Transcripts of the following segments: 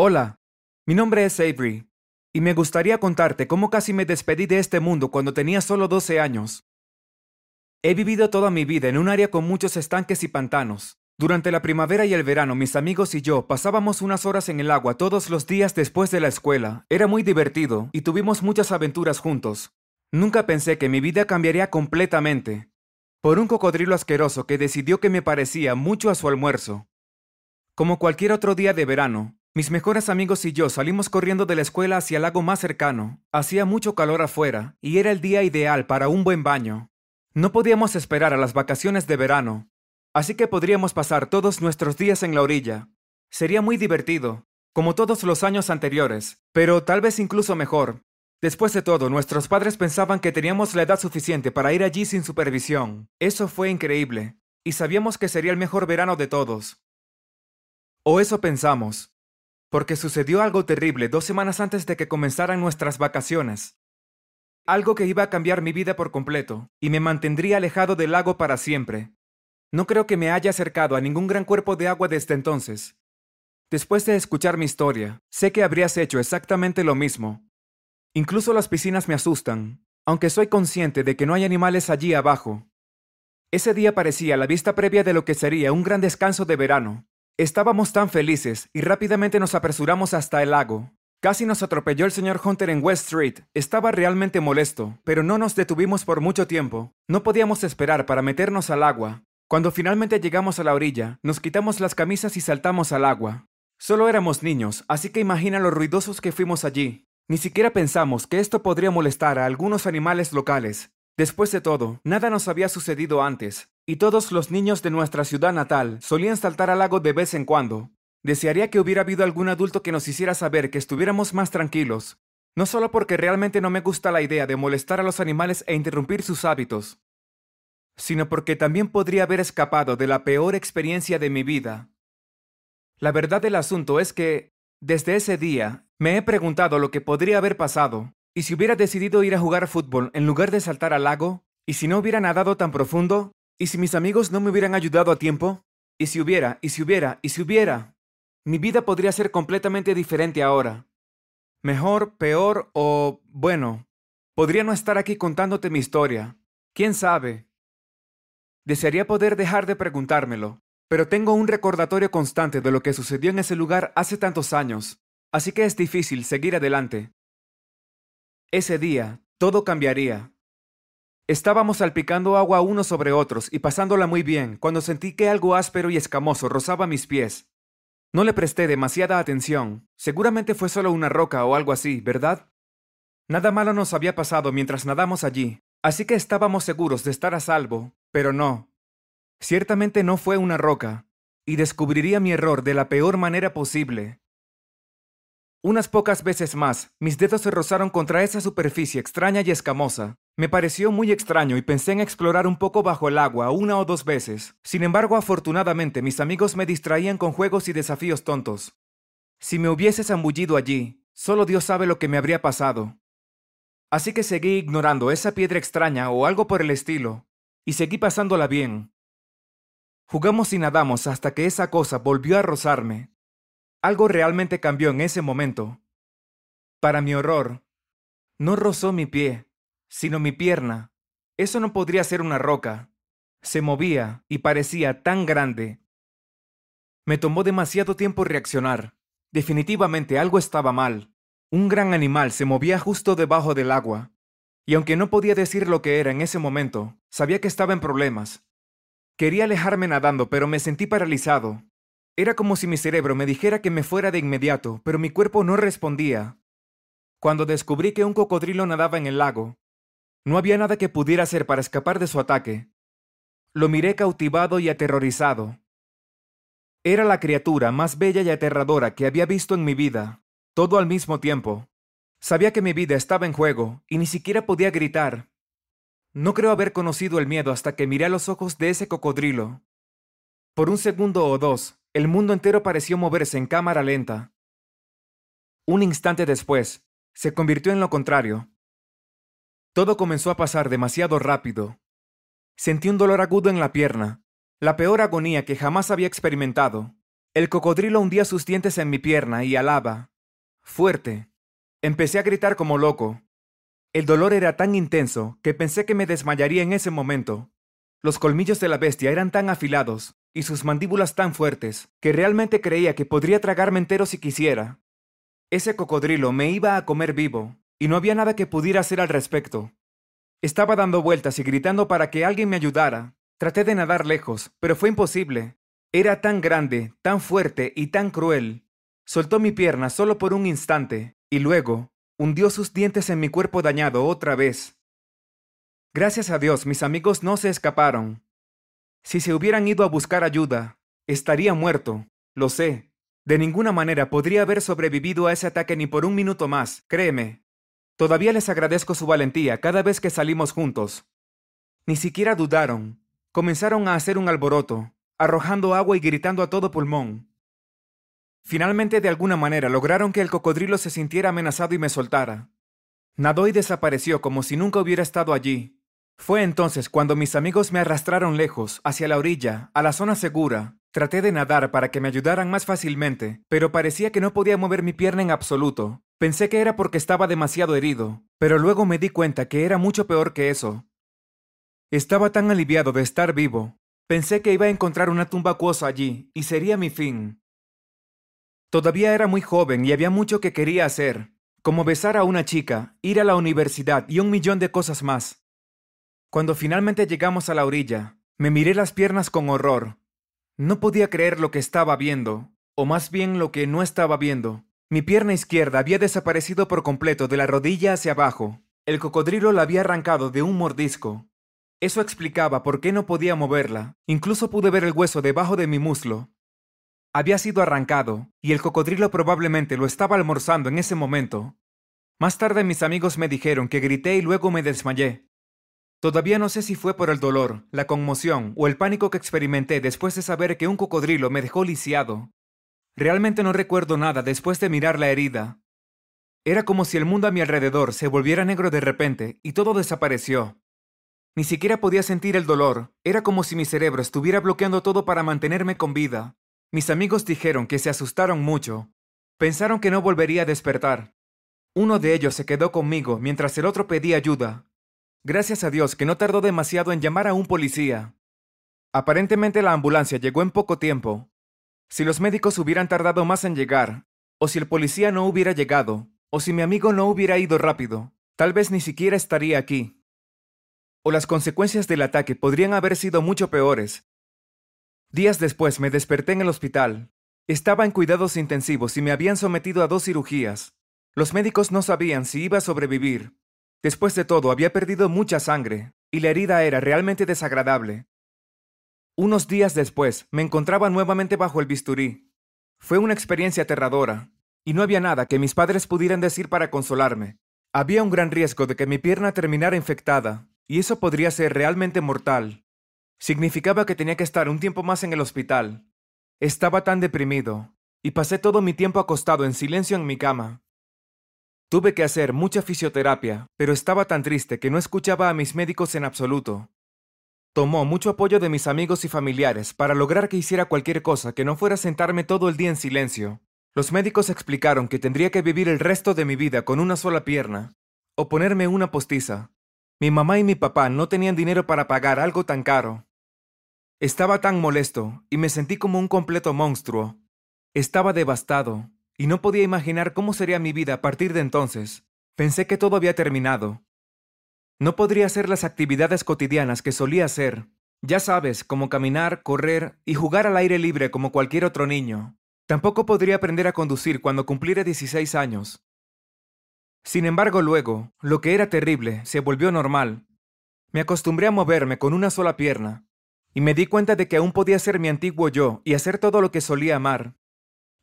Hola, mi nombre es Avery, y me gustaría contarte cómo casi me despedí de este mundo cuando tenía solo 12 años. He vivido toda mi vida en un área con muchos estanques y pantanos. Durante la primavera y el verano, mis amigos y yo pasábamos unas horas en el agua todos los días después de la escuela. Era muy divertido y tuvimos muchas aventuras juntos. Nunca pensé que mi vida cambiaría completamente por un cocodrilo asqueroso que decidió que me parecía mucho a su almuerzo. Como cualquier otro día de verano, mis mejores amigos y yo salimos corriendo de la escuela hacia el lago más cercano. Hacía mucho calor afuera y era el día ideal para un buen baño. No podíamos esperar a las vacaciones de verano, así que podríamos pasar todos nuestros días en la orilla. Sería muy divertido, como todos los años anteriores, pero tal vez incluso mejor. Después de todo, nuestros padres pensaban que teníamos la edad suficiente para ir allí sin supervisión. Eso fue increíble, y sabíamos que sería el mejor verano de todos. O eso pensamos porque sucedió algo terrible dos semanas antes de que comenzaran nuestras vacaciones. Algo que iba a cambiar mi vida por completo, y me mantendría alejado del lago para siempre. No creo que me haya acercado a ningún gran cuerpo de agua desde entonces. Después de escuchar mi historia, sé que habrías hecho exactamente lo mismo. Incluso las piscinas me asustan, aunque soy consciente de que no hay animales allí abajo. Ese día parecía la vista previa de lo que sería un gran descanso de verano, Estábamos tan felices y rápidamente nos apresuramos hasta el lago. Casi nos atropelló el señor Hunter en West Street. Estaba realmente molesto, pero no nos detuvimos por mucho tiempo. No podíamos esperar para meternos al agua. Cuando finalmente llegamos a la orilla, nos quitamos las camisas y saltamos al agua. Solo éramos niños, así que imagina lo ruidosos que fuimos allí. Ni siquiera pensamos que esto podría molestar a algunos animales locales. Después de todo, nada nos había sucedido antes, y todos los niños de nuestra ciudad natal solían saltar al lago de vez en cuando. Desearía que hubiera habido algún adulto que nos hiciera saber que estuviéramos más tranquilos, no solo porque realmente no me gusta la idea de molestar a los animales e interrumpir sus hábitos, sino porque también podría haber escapado de la peor experiencia de mi vida. La verdad del asunto es que, desde ese día, me he preguntado lo que podría haber pasado, y si hubiera decidido ir a jugar fútbol en lugar de saltar al lago, y si no hubiera nadado tan profundo, ¿Y si mis amigos no me hubieran ayudado a tiempo? ¿Y si hubiera, y si hubiera, y si hubiera? Mi vida podría ser completamente diferente ahora. Mejor, peor o, bueno, podría no estar aquí contándote mi historia. ¿Quién sabe? Desearía poder dejar de preguntármelo, pero tengo un recordatorio constante de lo que sucedió en ese lugar hace tantos años, así que es difícil seguir adelante. Ese día, todo cambiaría. Estábamos salpicando agua unos sobre otros y pasándola muy bien cuando sentí que algo áspero y escamoso rozaba mis pies. No le presté demasiada atención. Seguramente fue solo una roca o algo así, ¿verdad? Nada malo nos había pasado mientras nadamos allí, así que estábamos seguros de estar a salvo, pero no. Ciertamente no fue una roca, y descubriría mi error de la peor manera posible. Unas pocas veces más, mis dedos se rozaron contra esa superficie extraña y escamosa. Me pareció muy extraño y pensé en explorar un poco bajo el agua una o dos veces. Sin embargo, afortunadamente, mis amigos me distraían con juegos y desafíos tontos. Si me hubiese zambullido allí, solo Dios sabe lo que me habría pasado. Así que seguí ignorando esa piedra extraña o algo por el estilo, y seguí pasándola bien. Jugamos y nadamos hasta que esa cosa volvió a rozarme. Algo realmente cambió en ese momento. Para mi horror, no rozó mi pie, sino mi pierna. Eso no podría ser una roca. Se movía y parecía tan grande. Me tomó demasiado tiempo reaccionar. Definitivamente algo estaba mal. Un gran animal se movía justo debajo del agua. Y aunque no podía decir lo que era en ese momento, sabía que estaba en problemas. Quería alejarme nadando, pero me sentí paralizado. Era como si mi cerebro me dijera que me fuera de inmediato, pero mi cuerpo no respondía. Cuando descubrí que un cocodrilo nadaba en el lago, no había nada que pudiera hacer para escapar de su ataque. Lo miré cautivado y aterrorizado. Era la criatura más bella y aterradora que había visto en mi vida, todo al mismo tiempo. Sabía que mi vida estaba en juego y ni siquiera podía gritar. No creo haber conocido el miedo hasta que miré a los ojos de ese cocodrilo. Por un segundo o dos, el mundo entero pareció moverse en cámara lenta. Un instante después, se convirtió en lo contrario. Todo comenzó a pasar demasiado rápido. Sentí un dolor agudo en la pierna, la peor agonía que jamás había experimentado. El cocodrilo hundía sus dientes en mi pierna y alaba. Fuerte. Empecé a gritar como loco. El dolor era tan intenso que pensé que me desmayaría en ese momento. Los colmillos de la bestia eran tan afilados y sus mandíbulas tan fuertes que realmente creía que podría tragarme entero si quisiera. Ese cocodrilo me iba a comer vivo y no había nada que pudiera hacer al respecto. Estaba dando vueltas y gritando para que alguien me ayudara. Traté de nadar lejos, pero fue imposible. Era tan grande, tan fuerte y tan cruel. Soltó mi pierna solo por un instante, y luego hundió sus dientes en mi cuerpo dañado otra vez. Gracias a Dios mis amigos no se escaparon. Si se hubieran ido a buscar ayuda, estaría muerto, lo sé. De ninguna manera podría haber sobrevivido a ese ataque ni por un minuto más, créeme. Todavía les agradezco su valentía cada vez que salimos juntos. Ni siquiera dudaron. Comenzaron a hacer un alboroto, arrojando agua y gritando a todo pulmón. Finalmente, de alguna manera, lograron que el cocodrilo se sintiera amenazado y me soltara. Nadó y desapareció como si nunca hubiera estado allí. Fue entonces cuando mis amigos me arrastraron lejos, hacia la orilla, a la zona segura. Traté de nadar para que me ayudaran más fácilmente, pero parecía que no podía mover mi pierna en absoluto. Pensé que era porque estaba demasiado herido, pero luego me di cuenta que era mucho peor que eso. Estaba tan aliviado de estar vivo. Pensé que iba a encontrar una tumba acuosa allí, y sería mi fin. Todavía era muy joven y había mucho que quería hacer, como besar a una chica, ir a la universidad y un millón de cosas más. Cuando finalmente llegamos a la orilla, me miré las piernas con horror. No podía creer lo que estaba viendo, o más bien lo que no estaba viendo. Mi pierna izquierda había desaparecido por completo de la rodilla hacia abajo. El cocodrilo la había arrancado de un mordisco. Eso explicaba por qué no podía moverla. Incluso pude ver el hueso debajo de mi muslo. Había sido arrancado, y el cocodrilo probablemente lo estaba almorzando en ese momento. Más tarde mis amigos me dijeron que grité y luego me desmayé. Todavía no sé si fue por el dolor, la conmoción o el pánico que experimenté después de saber que un cocodrilo me dejó lisiado. Realmente no recuerdo nada después de mirar la herida. Era como si el mundo a mi alrededor se volviera negro de repente y todo desapareció. Ni siquiera podía sentir el dolor, era como si mi cerebro estuviera bloqueando todo para mantenerme con vida. Mis amigos dijeron que se asustaron mucho. Pensaron que no volvería a despertar. Uno de ellos se quedó conmigo mientras el otro pedía ayuda. Gracias a Dios que no tardó demasiado en llamar a un policía. Aparentemente la ambulancia llegó en poco tiempo. Si los médicos hubieran tardado más en llegar, o si el policía no hubiera llegado, o si mi amigo no hubiera ido rápido, tal vez ni siquiera estaría aquí o las consecuencias del ataque podrían haber sido mucho peores. Días después me desperté en el hospital. Estaba en cuidados intensivos y me habían sometido a dos cirugías. Los médicos no sabían si iba a sobrevivir. Después de todo, había perdido mucha sangre, y la herida era realmente desagradable. Unos días después, me encontraba nuevamente bajo el bisturí. Fue una experiencia aterradora, y no había nada que mis padres pudieran decir para consolarme. Había un gran riesgo de que mi pierna terminara infectada, y eso podría ser realmente mortal. Significaba que tenía que estar un tiempo más en el hospital. Estaba tan deprimido, y pasé todo mi tiempo acostado en silencio en mi cama. Tuve que hacer mucha fisioterapia, pero estaba tan triste que no escuchaba a mis médicos en absoluto. Tomó mucho apoyo de mis amigos y familiares para lograr que hiciera cualquier cosa que no fuera sentarme todo el día en silencio. Los médicos explicaron que tendría que vivir el resto de mi vida con una sola pierna, o ponerme una postiza, mi mamá y mi papá no tenían dinero para pagar algo tan caro. Estaba tan molesto y me sentí como un completo monstruo. Estaba devastado y no podía imaginar cómo sería mi vida a partir de entonces. Pensé que todo había terminado. No podría hacer las actividades cotidianas que solía hacer. Ya sabes, como caminar, correr y jugar al aire libre como cualquier otro niño. Tampoco podría aprender a conducir cuando cumpliera 16 años. Sin embargo, luego, lo que era terrible se volvió normal. Me acostumbré a moverme con una sola pierna, y me di cuenta de que aún podía ser mi antiguo yo y hacer todo lo que solía amar.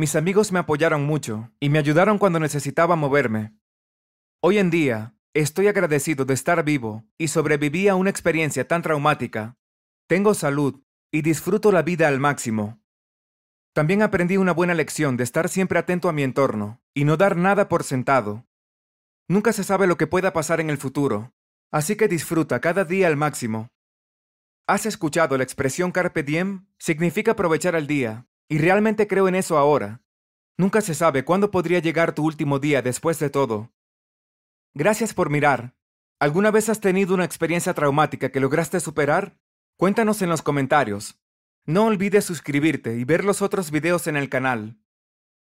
Mis amigos me apoyaron mucho y me ayudaron cuando necesitaba moverme. Hoy en día, estoy agradecido de estar vivo y sobreviví a una experiencia tan traumática. Tengo salud y disfruto la vida al máximo. También aprendí una buena lección de estar siempre atento a mi entorno y no dar nada por sentado. Nunca se sabe lo que pueda pasar en el futuro, así que disfruta cada día al máximo. ¿Has escuchado la expresión carpe diem? Significa aprovechar el día. Y realmente creo en eso ahora. Nunca se sabe cuándo podría llegar tu último día después de todo. Gracias por mirar. ¿Alguna vez has tenido una experiencia traumática que lograste superar? Cuéntanos en los comentarios. No olvides suscribirte y ver los otros videos en el canal.